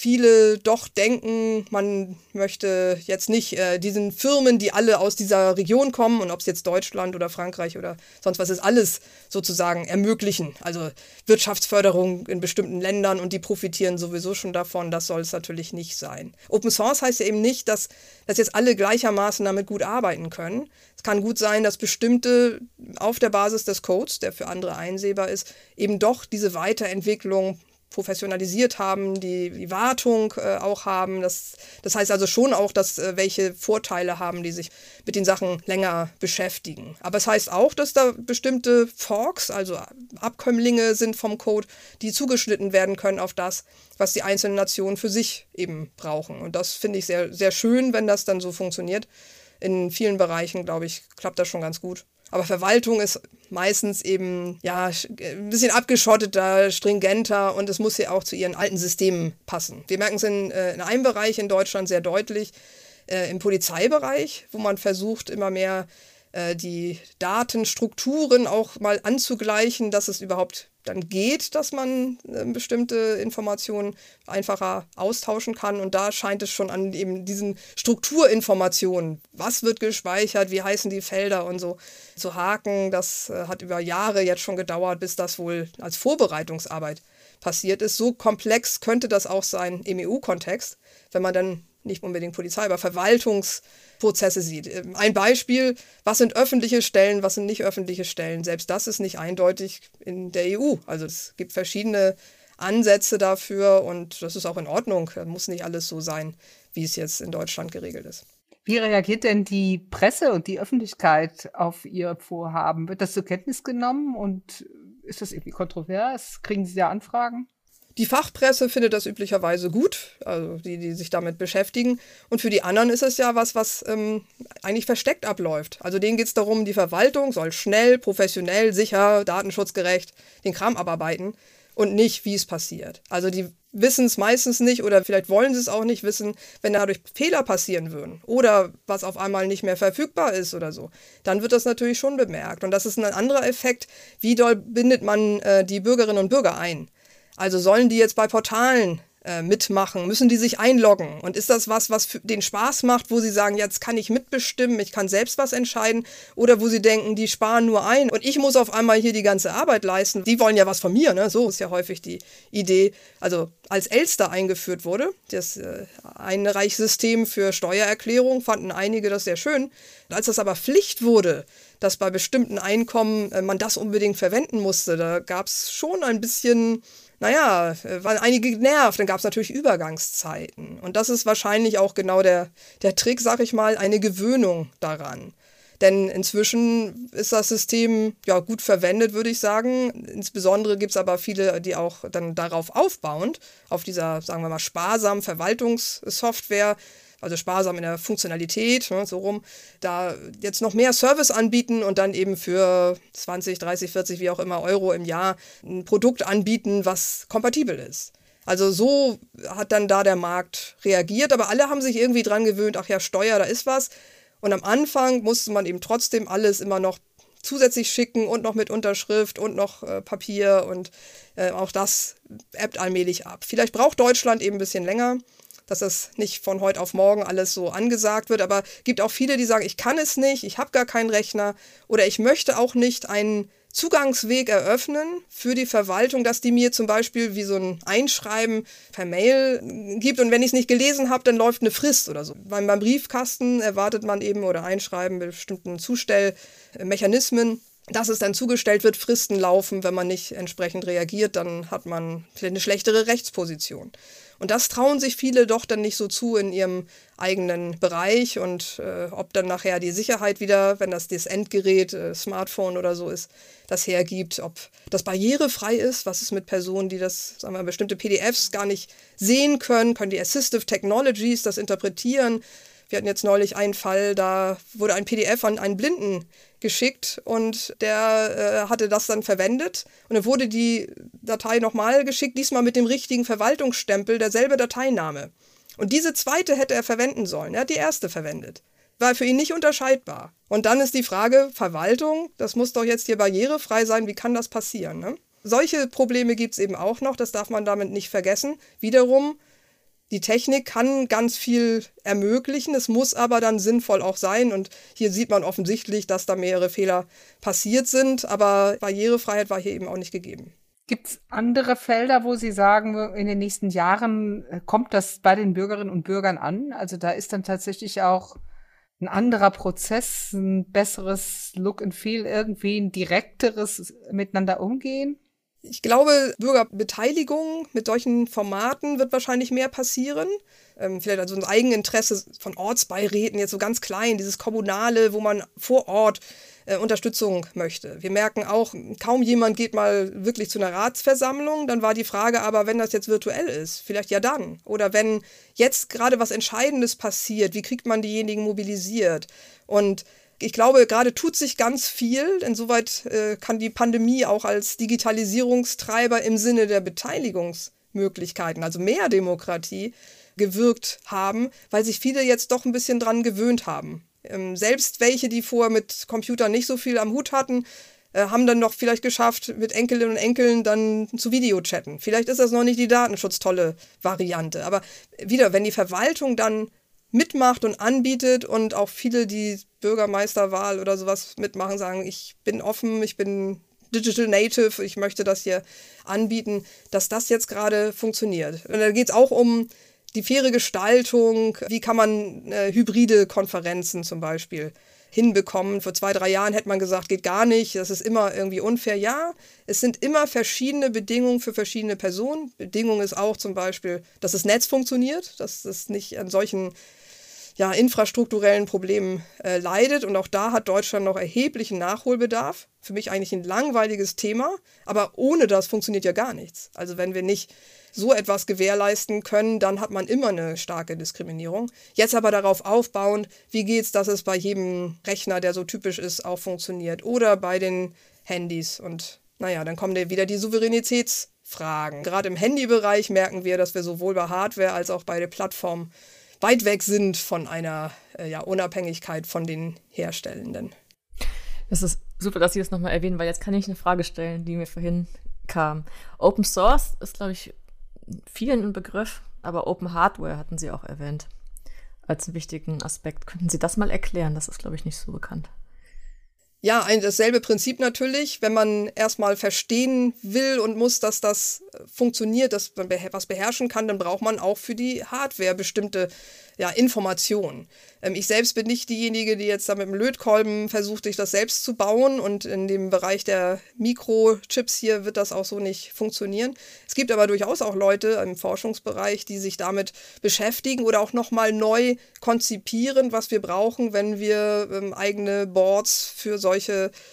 viele doch denken, man möchte jetzt nicht äh, diesen Firmen, die alle aus dieser Region kommen und ob es jetzt Deutschland oder Frankreich oder sonst was ist, alles sozusagen ermöglichen. Also Wirtschaftsförderung in bestimmten Ländern und die profitieren sowieso schon davon. Das soll es natürlich nicht sein. Open Source heißt ja eben nicht, dass, dass jetzt alle gleichermaßen damit gut arbeiten können. Es kann gut sein, dass bestimmte auf der Basis des Codes, der für andere einsehbar ist, eben doch diese Weiterentwicklung professionalisiert haben, die, die Wartung äh, auch haben. Das, das heißt also schon auch, dass äh, welche Vorteile haben, die sich mit den Sachen länger beschäftigen. Aber es heißt auch, dass da bestimmte Forks, also Abkömmlinge sind vom Code, die zugeschnitten werden können auf das, was die einzelnen Nationen für sich eben brauchen. Und das finde ich sehr, sehr schön, wenn das dann so funktioniert. In vielen Bereichen, glaube ich, klappt das schon ganz gut. Aber Verwaltung ist meistens eben ja ein bisschen abgeschotteter, stringenter und es muss ja auch zu ihren alten Systemen passen. Wir merken es in, äh, in einem Bereich in Deutschland sehr deutlich, äh, im Polizeibereich, wo man versucht, immer mehr äh, die Datenstrukturen auch mal anzugleichen, dass es überhaupt dann geht, dass man äh, bestimmte Informationen einfacher austauschen kann. Und da scheint es schon an eben diesen Strukturinformationen, was wird gespeichert, wie heißen die Felder und so zu haken. Das äh, hat über Jahre jetzt schon gedauert, bis das wohl als Vorbereitungsarbeit passiert ist. So komplex könnte das auch sein im EU-Kontext, wenn man dann nicht unbedingt Polizei, aber Verwaltungsprozesse sieht. Ähm, ein Beispiel, was sind öffentliche Stellen, was sind nicht öffentliche Stellen? Selbst das ist nicht eindeutig in der EU. Also es gibt verschiedene Ansätze dafür und das ist auch in Ordnung. Da muss nicht alles so sein, wie es jetzt in Deutschland geregelt ist. Wie reagiert denn die Presse und die Öffentlichkeit auf Ihr Vorhaben? Wird das zur Kenntnis genommen und ist das irgendwie kontrovers? Kriegen Sie da Anfragen? Die Fachpresse findet das üblicherweise gut, also die, die sich damit beschäftigen. Und für die anderen ist es ja was, was ähm, eigentlich versteckt abläuft. Also denen geht es darum, die Verwaltung soll schnell, professionell, sicher, datenschutzgerecht den Kram abarbeiten und nicht, wie es passiert. Also die wissen es meistens nicht oder vielleicht wollen sie es auch nicht wissen, wenn dadurch Fehler passieren würden oder was auf einmal nicht mehr verfügbar ist oder so. Dann wird das natürlich schon bemerkt. Und das ist ein anderer Effekt. Wie doll bindet man äh, die Bürgerinnen und Bürger ein? Also sollen die jetzt bei Portalen äh, mitmachen? Müssen die sich einloggen? Und ist das was, was den Spaß macht, wo sie sagen, jetzt kann ich mitbestimmen, ich kann selbst was entscheiden? Oder wo sie denken, die sparen nur ein und ich muss auf einmal hier die ganze Arbeit leisten? Die wollen ja was von mir, ne? So ist ja häufig die Idee. Also als Elster eingeführt wurde, das äh, Einreichsystem für Steuererklärung, fanden einige das sehr schön. Als das aber Pflicht wurde, dass bei bestimmten Einkommen äh, man das unbedingt verwenden musste, da gab es schon ein bisschen naja, waren einige genervt. Dann gab es natürlich Übergangszeiten. Und das ist wahrscheinlich auch genau der, der Trick, sag ich mal, eine Gewöhnung daran. Denn inzwischen ist das System ja gut verwendet, würde ich sagen. Insbesondere gibt es aber viele, die auch dann darauf aufbauend, auf dieser, sagen wir mal, sparsamen Verwaltungssoftware, also sparsam in der Funktionalität, ne, so rum, da jetzt noch mehr Service anbieten und dann eben für 20, 30, 40, wie auch immer Euro im Jahr ein Produkt anbieten, was kompatibel ist. Also so hat dann da der Markt reagiert, aber alle haben sich irgendwie dran gewöhnt, ach ja, Steuer, da ist was. Und am Anfang musste man eben trotzdem alles immer noch zusätzlich schicken und noch mit Unterschrift und noch äh, Papier und äh, auch das ebbt allmählich ab. Vielleicht braucht Deutschland eben ein bisschen länger dass das nicht von heute auf morgen alles so angesagt wird. Aber gibt auch viele, die sagen, ich kann es nicht, ich habe gar keinen Rechner oder ich möchte auch nicht einen Zugangsweg eröffnen für die Verwaltung, dass die mir zum Beispiel wie so ein Einschreiben per Mail gibt und wenn ich es nicht gelesen habe, dann läuft eine Frist oder so. Beim, Briefkasten erwartet man eben oder Einschreiben bestimmten Zustellmechanismen dass es dann zugestellt wird, Fristen laufen, wenn man nicht entsprechend reagiert, dann hat man vielleicht eine schlechtere Rechtsposition. Und das trauen sich viele doch dann nicht so zu in ihrem eigenen Bereich und äh, ob dann nachher die Sicherheit wieder, wenn das das Endgerät, äh, Smartphone oder so ist, das hergibt, ob das barrierefrei ist, was ist mit Personen, die das, sagen wir, bestimmte PDFs gar nicht sehen können, können die Assistive Technologies das interpretieren, wir hatten jetzt neulich einen Fall, da wurde ein PDF an einen Blinden geschickt und der äh, hatte das dann verwendet und dann wurde die Datei nochmal geschickt, diesmal mit dem richtigen Verwaltungsstempel, derselbe Dateiname. Und diese zweite hätte er verwenden sollen. Er hat die erste verwendet. War für ihn nicht unterscheidbar. Und dann ist die Frage, Verwaltung, das muss doch jetzt hier barrierefrei sein, wie kann das passieren? Ne? Solche Probleme gibt es eben auch noch, das darf man damit nicht vergessen. Wiederum, die Technik kann ganz viel ermöglichen, es muss aber dann sinnvoll auch sein. Und hier sieht man offensichtlich, dass da mehrere Fehler passiert sind, aber Barrierefreiheit war hier eben auch nicht gegeben. Gibt es andere Felder, wo Sie sagen, in den nächsten Jahren äh, kommt das bei den Bürgerinnen und Bürgern an? Also da ist dann tatsächlich auch ein anderer Prozess, ein besseres Look and Feel, irgendwie ein direkteres Miteinander umgehen? Ich glaube, Bürgerbeteiligung mit solchen Formaten wird wahrscheinlich mehr passieren. Ähm, vielleicht also ein Eigeninteresse von Ortsbeiräten, jetzt so ganz klein, dieses Kommunale, wo man vor Ort äh, Unterstützung möchte. Wir merken auch, kaum jemand geht mal wirklich zu einer Ratsversammlung. Dann war die Frage aber, wenn das jetzt virtuell ist, vielleicht ja dann. Oder wenn jetzt gerade was Entscheidendes passiert, wie kriegt man diejenigen mobilisiert? Und ich glaube, gerade tut sich ganz viel. Insoweit äh, kann die Pandemie auch als Digitalisierungstreiber im Sinne der Beteiligungsmöglichkeiten, also mehr Demokratie, gewirkt haben, weil sich viele jetzt doch ein bisschen dran gewöhnt haben. Ähm, selbst welche, die vorher mit Computern nicht so viel am Hut hatten, äh, haben dann noch vielleicht geschafft, mit Enkelinnen und Enkeln dann zu Videochatten. Vielleicht ist das noch nicht die datenschutztolle Variante. Aber wieder, wenn die Verwaltung dann mitmacht und anbietet und auch viele, die Bürgermeisterwahl oder sowas mitmachen, sagen, ich bin offen, ich bin Digital Native, ich möchte das hier anbieten, dass das jetzt gerade funktioniert. Und da geht es auch um die faire Gestaltung, wie kann man äh, hybride Konferenzen zum Beispiel hinbekommen. Vor zwei, drei Jahren hätte man gesagt, geht gar nicht, das ist immer irgendwie unfair. Ja, es sind immer verschiedene Bedingungen für verschiedene Personen. Bedingung ist auch zum Beispiel, dass das Netz funktioniert, dass es nicht an solchen ja, infrastrukturellen Problemen äh, leidet. Und auch da hat Deutschland noch erheblichen Nachholbedarf. Für mich eigentlich ein langweiliges Thema, aber ohne das funktioniert ja gar nichts. Also wenn wir nicht so etwas gewährleisten können, dann hat man immer eine starke Diskriminierung. Jetzt aber darauf aufbauend, wie geht es, dass es bei jedem Rechner, der so typisch ist, auch funktioniert oder bei den Handys. Und naja, dann kommen wieder die Souveränitätsfragen. Gerade im Handybereich merken wir, dass wir sowohl bei Hardware als auch bei der Plattform weit weg sind von einer äh, ja, Unabhängigkeit von den Herstellenden. Das ist super, dass Sie das nochmal erwähnen, weil jetzt kann ich eine Frage stellen, die mir vorhin kam. Open Source ist, glaube ich, vielen ein Begriff, aber Open Hardware hatten Sie auch erwähnt als wichtigen Aspekt. Könnten Sie das mal erklären? Das ist, glaube ich, nicht so bekannt. Ja, ein, dasselbe Prinzip natürlich. Wenn man erstmal verstehen will und muss, dass das funktioniert, dass man was beherrschen kann, dann braucht man auch für die Hardware bestimmte ja, Information. Ähm, ich selbst bin nicht diejenige, die jetzt da mit dem Lötkolben versucht, sich das selbst zu bauen und in dem Bereich der Mikrochips hier wird das auch so nicht funktionieren. Es gibt aber durchaus auch Leute im Forschungsbereich, die sich damit beschäftigen oder auch nochmal neu konzipieren, was wir brauchen, wenn wir ähm, eigene Boards für solche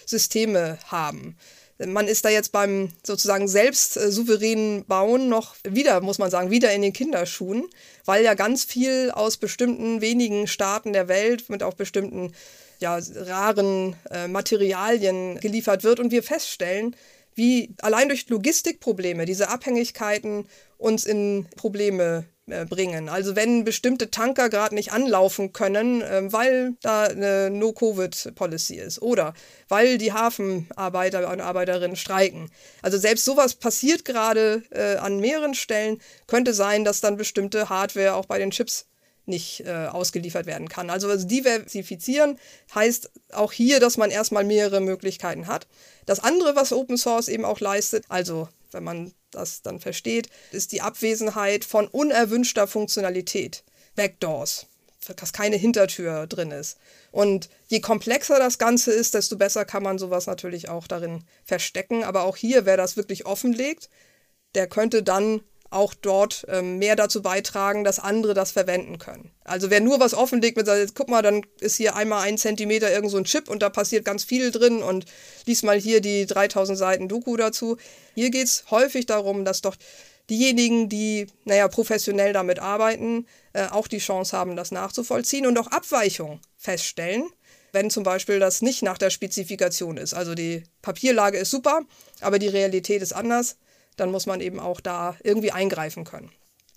Systeme haben. Man ist da jetzt beim sozusagen selbst äh, souveränen Bauen noch wieder, muss man sagen, wieder in den Kinderschuhen, weil ja ganz viel aus bestimmten wenigen Staaten der Welt mit auch bestimmten ja, raren äh, Materialien geliefert wird. Und wir feststellen, wie allein durch Logistikprobleme diese Abhängigkeiten uns in Probleme bringen. Also wenn bestimmte Tanker gerade nicht anlaufen können, äh, weil da eine No-Covid-Policy ist oder weil die Hafenarbeiter und Arbeiterinnen streiken. Also selbst sowas passiert gerade äh, an mehreren Stellen. Könnte sein, dass dann bestimmte Hardware auch bei den Chips nicht äh, ausgeliefert werden kann. Also diversifizieren heißt auch hier, dass man erstmal mehrere Möglichkeiten hat. Das andere, was Open Source eben auch leistet, also wenn man das dann versteht, ist die Abwesenheit von unerwünschter Funktionalität. Backdoors, dass keine Hintertür drin ist. Und je komplexer das Ganze ist, desto besser kann man sowas natürlich auch darin verstecken. Aber auch hier, wer das wirklich offenlegt, der könnte dann auch dort ähm, mehr dazu beitragen, dass andere das verwenden können. Also wer nur was offenlegt mit sagt, guck mal, dann ist hier einmal ein Zentimeter irgend so ein Chip und da passiert ganz viel drin und lies mal hier die 3000 Seiten Doku dazu. Hier geht es häufig darum, dass doch diejenigen, die, naja, professionell damit arbeiten, äh, auch die Chance haben, das nachzuvollziehen und auch Abweichungen feststellen, wenn zum Beispiel das nicht nach der Spezifikation ist. Also die Papierlage ist super, aber die Realität ist anders dann muss man eben auch da irgendwie eingreifen können.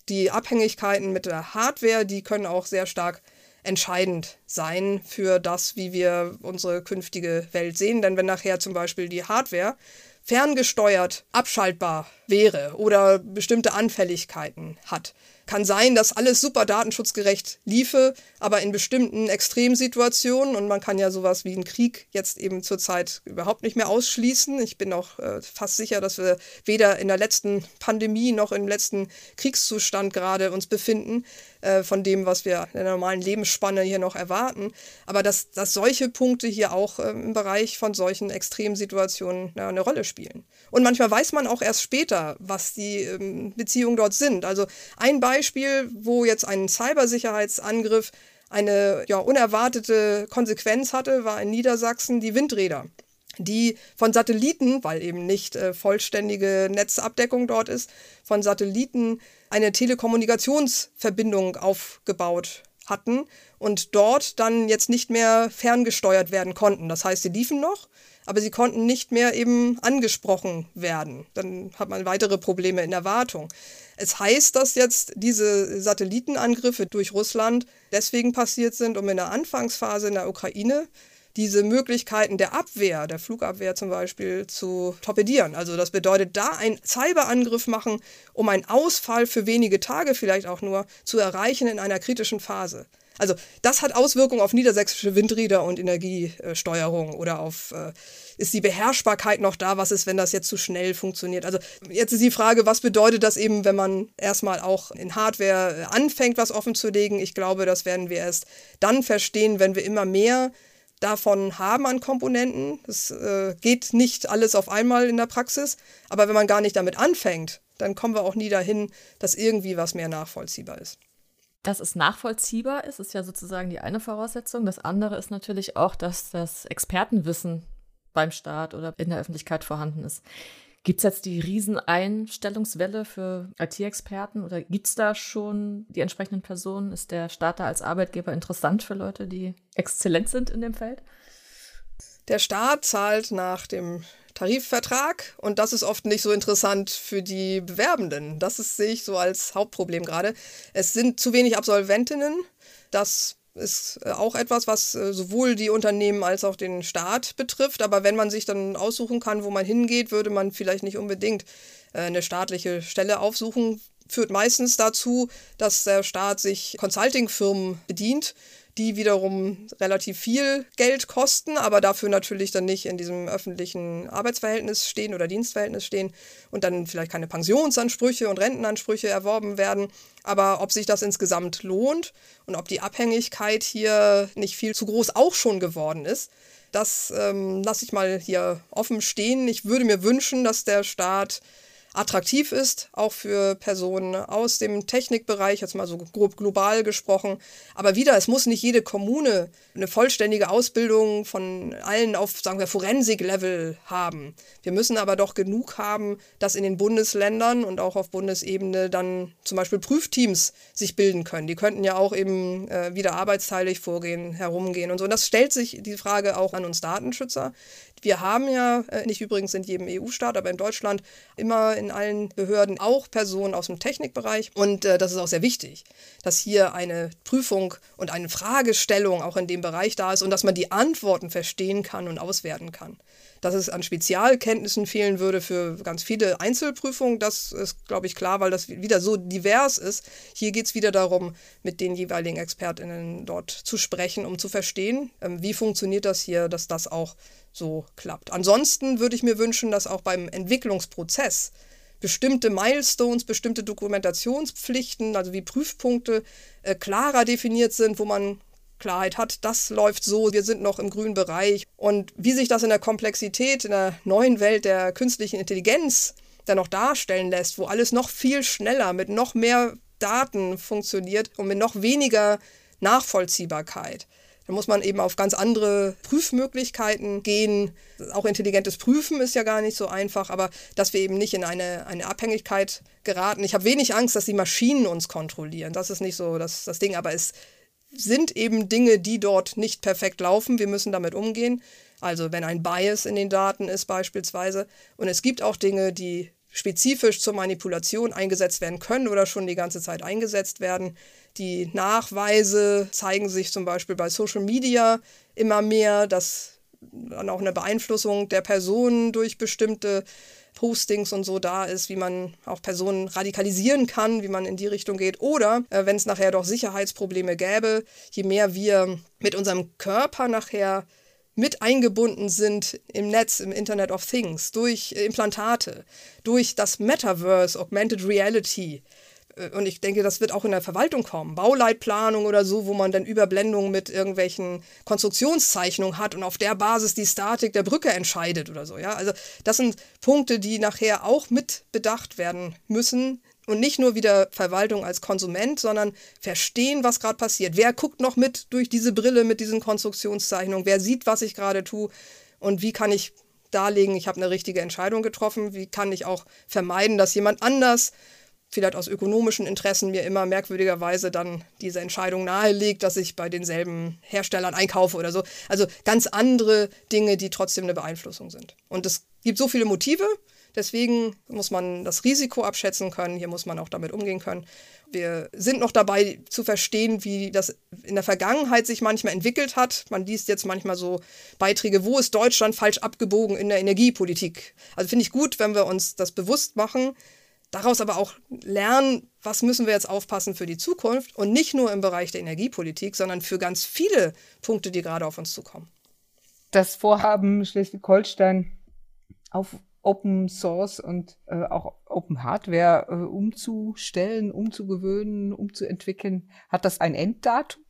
Die Abhängigkeiten mit der Hardware, die können auch sehr stark entscheidend sein für das, wie wir unsere künftige Welt sehen. Denn wenn nachher zum Beispiel die Hardware ferngesteuert abschaltbar wäre oder bestimmte Anfälligkeiten hat, kann sein, dass alles super datenschutzgerecht liefe, aber in bestimmten Extremsituationen, und man kann ja sowas wie einen Krieg jetzt eben zurzeit überhaupt nicht mehr ausschließen. Ich bin auch äh, fast sicher, dass wir weder in der letzten Pandemie noch im letzten Kriegszustand gerade uns befinden, äh, von dem, was wir in der normalen Lebensspanne hier noch erwarten. Aber dass, dass solche Punkte hier auch äh, im Bereich von solchen Extremsituationen ja, eine Rolle spielen. Und manchmal weiß man auch erst später, was die ähm, Beziehungen dort sind. Also ein Beispiel, wo jetzt ein Cybersicherheitsangriff eine ja, unerwartete Konsequenz hatte, war in Niedersachsen die Windräder die von Satelliten, weil eben nicht äh, vollständige Netzabdeckung dort ist, von Satelliten eine Telekommunikationsverbindung aufgebaut hatten und dort dann jetzt nicht mehr ferngesteuert werden konnten. Das heißt, sie liefen noch, aber sie konnten nicht mehr eben angesprochen werden. Dann hat man weitere Probleme in der Wartung. Es heißt, dass jetzt diese Satellitenangriffe durch Russland deswegen passiert sind, um in der Anfangsphase in der Ukraine diese Möglichkeiten der Abwehr, der Flugabwehr zum Beispiel, zu torpedieren. Also das bedeutet, da einen Cyberangriff machen, um einen Ausfall für wenige Tage vielleicht auch nur zu erreichen in einer kritischen Phase. Also das hat Auswirkungen auf niedersächsische Windräder und Energiesteuerung oder auf, äh, ist die Beherrschbarkeit noch da, was ist, wenn das jetzt zu schnell funktioniert. Also jetzt ist die Frage, was bedeutet das eben, wenn man erstmal auch in Hardware anfängt, was offen zu legen. Ich glaube, das werden wir erst dann verstehen, wenn wir immer mehr davon haben an Komponenten. Es äh, geht nicht alles auf einmal in der Praxis, aber wenn man gar nicht damit anfängt, dann kommen wir auch nie dahin, dass irgendwie was mehr nachvollziehbar ist. Dass es nachvollziehbar ist, ist ja sozusagen die eine Voraussetzung. Das andere ist natürlich auch, dass das Expertenwissen beim Staat oder in der Öffentlichkeit vorhanden ist. Gibt es jetzt die Rieseneinstellungswelle für IT-Experten oder gibt es da schon die entsprechenden Personen? Ist der Staat da als Arbeitgeber interessant für Leute, die exzellent sind in dem Feld? Der Staat zahlt nach dem Tarifvertrag und das ist oft nicht so interessant für die Bewerbenden. Das ist, sehe ich so als Hauptproblem gerade. Es sind zu wenig Absolventinnen. Das ist äh, auch etwas, was äh, sowohl die Unternehmen als auch den Staat betrifft. Aber wenn man sich dann aussuchen kann, wo man hingeht, würde man vielleicht nicht unbedingt äh, eine staatliche Stelle aufsuchen. Führt meistens dazu, dass der Staat sich Consulting-Firmen bedient, die wiederum relativ viel Geld kosten, aber dafür natürlich dann nicht in diesem öffentlichen Arbeitsverhältnis stehen oder Dienstverhältnis stehen und dann vielleicht keine Pensionsansprüche und Rentenansprüche erworben werden. Aber ob sich das insgesamt lohnt und ob die Abhängigkeit hier nicht viel zu groß auch schon geworden ist, das ähm, lasse ich mal hier offen stehen. Ich würde mir wünschen, dass der Staat attraktiv ist, auch für Personen aus dem Technikbereich, jetzt mal so grob global gesprochen. Aber wieder, es muss nicht jede Kommune eine vollständige Ausbildung von allen auf, sagen wir, Forensik-Level haben. Wir müssen aber doch genug haben, dass in den Bundesländern und auch auf Bundesebene dann zum Beispiel Prüfteams sich bilden können. Die könnten ja auch eben äh, wieder arbeitsteilig vorgehen, herumgehen und so. Und das stellt sich die Frage auch an uns Datenschützer. Wir haben ja, äh, nicht übrigens in jedem EU-Staat, aber in Deutschland immer in allen Behörden auch Personen aus dem Technikbereich. Und äh, das ist auch sehr wichtig, dass hier eine Prüfung und eine Fragestellung auch in dem Bereich da ist und dass man die Antworten verstehen kann und auswerten kann. Dass es an Spezialkenntnissen fehlen würde für ganz viele Einzelprüfungen, das ist, glaube ich, klar, weil das wieder so divers ist. Hier geht es wieder darum, mit den jeweiligen ExpertInnen dort zu sprechen, um zu verstehen, ähm, wie funktioniert das hier, dass das auch so klappt. Ansonsten würde ich mir wünschen, dass auch beim Entwicklungsprozess bestimmte Milestones, bestimmte Dokumentationspflichten, also wie Prüfpunkte, äh, klarer definiert sind, wo man Klarheit hat, das läuft so, wir sind noch im grünen Bereich. Und wie sich das in der Komplexität, in der neuen Welt der künstlichen Intelligenz dann noch darstellen lässt, wo alles noch viel schneller mit noch mehr Daten funktioniert und mit noch weniger Nachvollziehbarkeit. Da muss man eben auf ganz andere Prüfmöglichkeiten gehen. Auch intelligentes Prüfen ist ja gar nicht so einfach, aber dass wir eben nicht in eine, eine Abhängigkeit geraten. Ich habe wenig Angst, dass die Maschinen uns kontrollieren. Das ist nicht so das, das Ding, aber es sind eben Dinge, die dort nicht perfekt laufen. Wir müssen damit umgehen. Also wenn ein Bias in den Daten ist beispielsweise. Und es gibt auch Dinge, die spezifisch zur Manipulation eingesetzt werden können oder schon die ganze Zeit eingesetzt werden. Die Nachweise zeigen sich zum Beispiel bei Social Media immer mehr, dass dann auch eine Beeinflussung der Personen durch bestimmte Postings und so da ist, wie man auch Personen radikalisieren kann, wie man in die Richtung geht. Oder äh, wenn es nachher doch Sicherheitsprobleme gäbe, je mehr wir mit unserem Körper nachher mit eingebunden sind im Netz, im Internet of Things, durch Implantate, durch das Metaverse, Augmented Reality, äh, und ich denke, das wird auch in der Verwaltung kommen. Bauleitplanung oder so, wo man dann Überblendungen mit irgendwelchen Konstruktionszeichnungen hat und auf der Basis die Statik der Brücke entscheidet oder so. Ja? Also das sind Punkte, die nachher auch mit bedacht werden müssen. Und nicht nur wieder Verwaltung als Konsument, sondern verstehen, was gerade passiert. Wer guckt noch mit durch diese Brille mit diesen Konstruktionszeichnungen? Wer sieht, was ich gerade tue? Und wie kann ich darlegen, ich habe eine richtige Entscheidung getroffen? Wie kann ich auch vermeiden, dass jemand anders vielleicht aus ökonomischen Interessen mir immer merkwürdigerweise dann diese Entscheidung nahelegt, dass ich bei denselben Herstellern einkaufe oder so. Also ganz andere Dinge, die trotzdem eine Beeinflussung sind. Und es gibt so viele Motive, deswegen muss man das Risiko abschätzen können, hier muss man auch damit umgehen können. Wir sind noch dabei zu verstehen, wie das in der Vergangenheit sich manchmal entwickelt hat. Man liest jetzt manchmal so Beiträge, wo ist Deutschland falsch abgebogen in der Energiepolitik. Also finde ich gut, wenn wir uns das bewusst machen, daraus aber auch lernen, was müssen wir jetzt aufpassen für die Zukunft und nicht nur im Bereich der Energiepolitik, sondern für ganz viele Punkte, die gerade auf uns zukommen. Das Vorhaben Schleswig-Holstein auf Open Source und äh, auch Open Hardware äh, umzustellen, umzugewöhnen, umzuentwickeln, hat das ein Enddatum?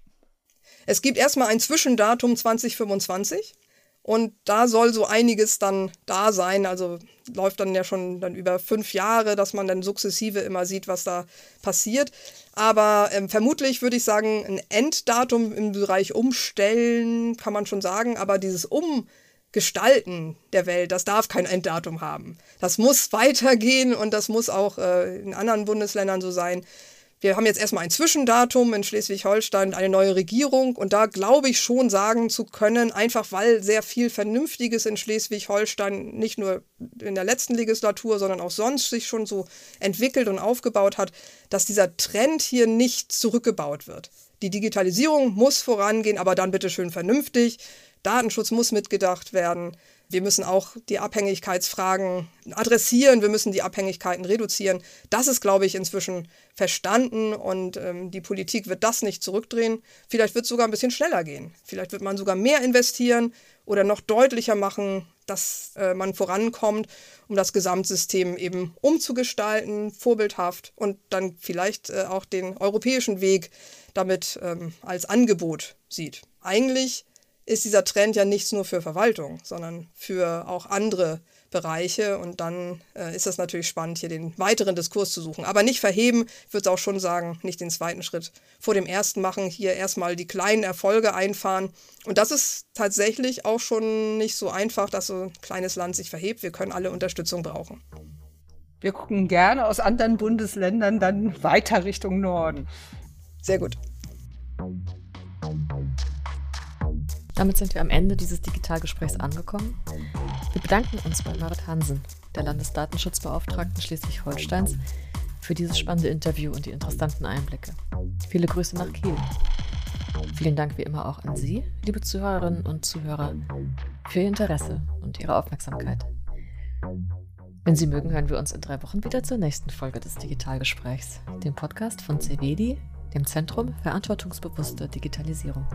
Es gibt erstmal ein Zwischendatum 2025. Und da soll so einiges dann da sein. Also läuft dann ja schon dann über fünf Jahre, dass man dann sukzessive immer sieht, was da passiert. Aber ähm, vermutlich würde ich sagen, ein Enddatum im Bereich Umstellen kann man schon sagen. Aber dieses Umgestalten der Welt, das darf kein Enddatum haben. Das muss weitergehen und das muss auch äh, in anderen Bundesländern so sein. Wir haben jetzt erstmal ein Zwischendatum in Schleswig-Holstein, eine neue Regierung. Und da glaube ich schon sagen zu können, einfach weil sehr viel Vernünftiges in Schleswig-Holstein nicht nur in der letzten Legislatur, sondern auch sonst sich schon so entwickelt und aufgebaut hat, dass dieser Trend hier nicht zurückgebaut wird. Die Digitalisierung muss vorangehen, aber dann bitte schön vernünftig. Datenschutz muss mitgedacht werden. Wir müssen auch die Abhängigkeitsfragen adressieren, wir müssen die Abhängigkeiten reduzieren. Das ist, glaube ich, inzwischen verstanden und ähm, die Politik wird das nicht zurückdrehen. Vielleicht wird es sogar ein bisschen schneller gehen. Vielleicht wird man sogar mehr investieren oder noch deutlicher machen, dass äh, man vorankommt, um das Gesamtsystem eben umzugestalten, vorbildhaft und dann vielleicht äh, auch den europäischen Weg damit ähm, als Angebot sieht. Eigentlich ist dieser Trend ja nichts nur für Verwaltung, sondern für auch andere Bereiche. Und dann äh, ist das natürlich spannend, hier den weiteren Diskurs zu suchen. Aber nicht verheben, ich würde es auch schon sagen, nicht den zweiten Schritt vor dem ersten machen, hier erstmal die kleinen Erfolge einfahren. Und das ist tatsächlich auch schon nicht so einfach, dass so ein kleines Land sich verhebt. Wir können alle Unterstützung brauchen. Wir gucken gerne aus anderen Bundesländern dann weiter Richtung Norden. Sehr gut. Damit sind wir am Ende dieses Digitalgesprächs angekommen. Wir bedanken uns bei Marit Hansen, der Landesdatenschutzbeauftragten Schleswig-Holsteins, für dieses spannende Interview und die interessanten Einblicke. Viele Grüße nach Kiel. Vielen Dank wie immer auch an Sie, liebe Zuhörerinnen und Zuhörer, für Ihr Interesse und Ihre Aufmerksamkeit. Wenn Sie mögen, hören wir uns in drei Wochen wieder zur nächsten Folge des Digitalgesprächs, dem Podcast von CVEDI, dem Zentrum Verantwortungsbewusste Digitalisierung.